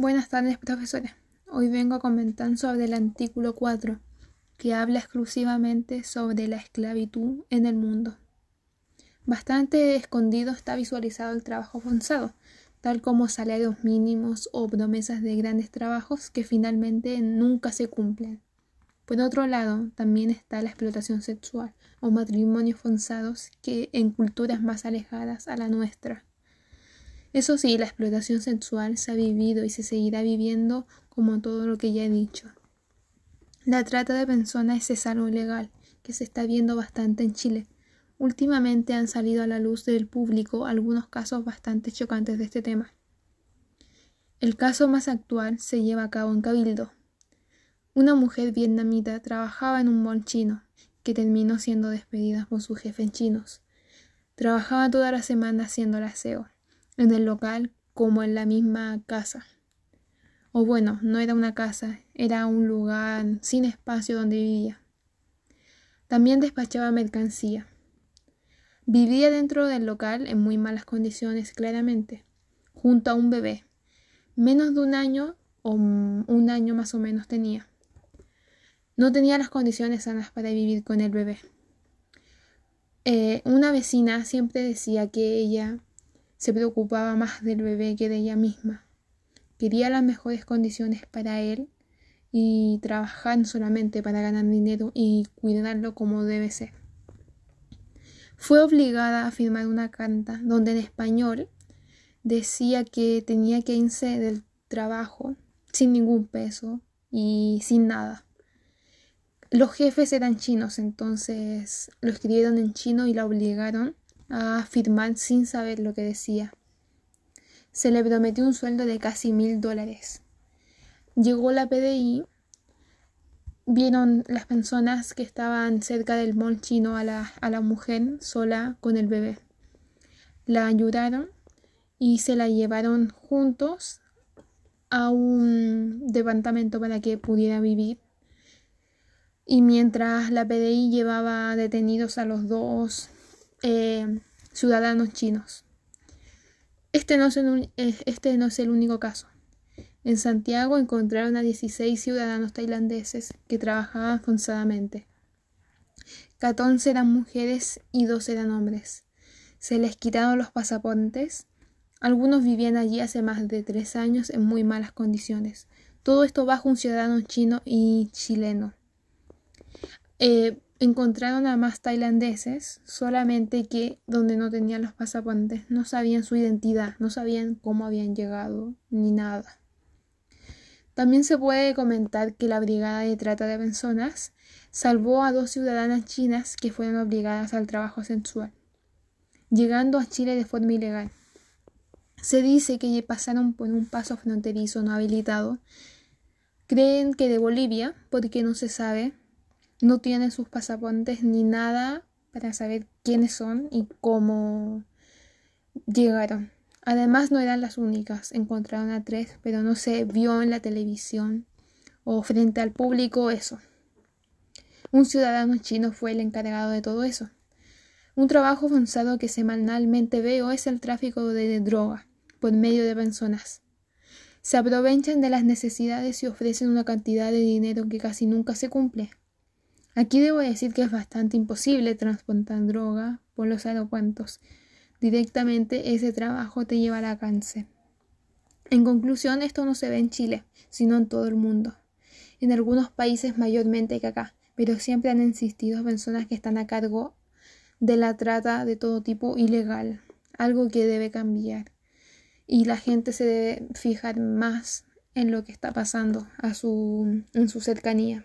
Buenas tardes, profesora. Hoy vengo a comentar sobre el artículo 4, que habla exclusivamente sobre la esclavitud en el mundo. Bastante escondido está visualizado el trabajo forzado, tal como salarios mínimos o promesas de grandes trabajos que finalmente nunca se cumplen. Por otro lado, también está la explotación sexual o matrimonios forzados que en culturas más alejadas a la nuestra eso sí, la explotación sexual se ha vivido y se seguirá viviendo como todo lo que ya he dicho. La trata de personas es algo legal, que se está viendo bastante en Chile. Últimamente han salido a la luz del público algunos casos bastante chocantes de este tema. El caso más actual se lleva a cabo en Cabildo. Una mujer vietnamita trabajaba en un mall chino, que terminó siendo despedida por su jefe en chinos. Trabajaba toda la semana haciendo el aseo en el local como en la misma casa. O bueno, no era una casa, era un lugar sin espacio donde vivía. También despachaba mercancía. Vivía dentro del local en muy malas condiciones, claramente, junto a un bebé. Menos de un año o un año más o menos tenía. No tenía las condiciones sanas para vivir con el bebé. Eh, una vecina siempre decía que ella se preocupaba más del bebé que de ella misma. Quería las mejores condiciones para él y trabajar solamente para ganar dinero y cuidarlo como debe ser. Fue obligada a firmar una carta donde en español decía que tenía que irse del trabajo sin ningún peso y sin nada. Los jefes eran chinos, entonces lo escribieron en chino y la obligaron a firmar sin saber lo que decía. Se le prometió un sueldo de casi mil dólares. Llegó la PDI, vieron las personas que estaban cerca del mall chino a la, a la mujer sola con el bebé. La ayudaron y se la llevaron juntos a un departamento para que pudiera vivir. Y mientras la PDI llevaba detenidos a los dos eh, ciudadanos chinos. Este no, es el, eh, este no es el único caso. En Santiago encontraron a 16 ciudadanos tailandeses que trabajaban forzadamente. 14 eran mujeres y 2 eran hombres. Se les quitaron los pasaportes. Algunos vivían allí hace más de tres años en muy malas condiciones. Todo esto bajo un ciudadano chino y chileno. Eh, Encontraron a más tailandeses, solamente que donde no tenían los pasaportes, no sabían su identidad, no sabían cómo habían llegado, ni nada. También se puede comentar que la Brigada de Trata de Personas salvó a dos ciudadanas chinas que fueron obligadas al trabajo sexual, llegando a Chile de forma ilegal. Se dice que pasaron por un paso fronterizo no habilitado. Creen que de Bolivia, porque no se sabe, no tienen sus pasaportes ni nada para saber quiénes son y cómo llegaron. Además no eran las únicas, encontraron a tres, pero no se vio en la televisión o frente al público eso. Un ciudadano chino fue el encargado de todo eso. Un trabajo forzado que semanalmente veo es el tráfico de droga por medio de personas. Se aprovechan de las necesidades y ofrecen una cantidad de dinero que casi nunca se cumple. Aquí debo decir que es bastante imposible transportar droga por los aeropuertos. Directamente ese trabajo te llevará a cáncer. En conclusión, esto no se ve en Chile, sino en todo el mundo. En algunos países mayormente que acá, pero siempre han existido personas que están a cargo de la trata de todo tipo ilegal, algo que debe cambiar. Y la gente se debe fijar más en lo que está pasando a su, en su cercanía.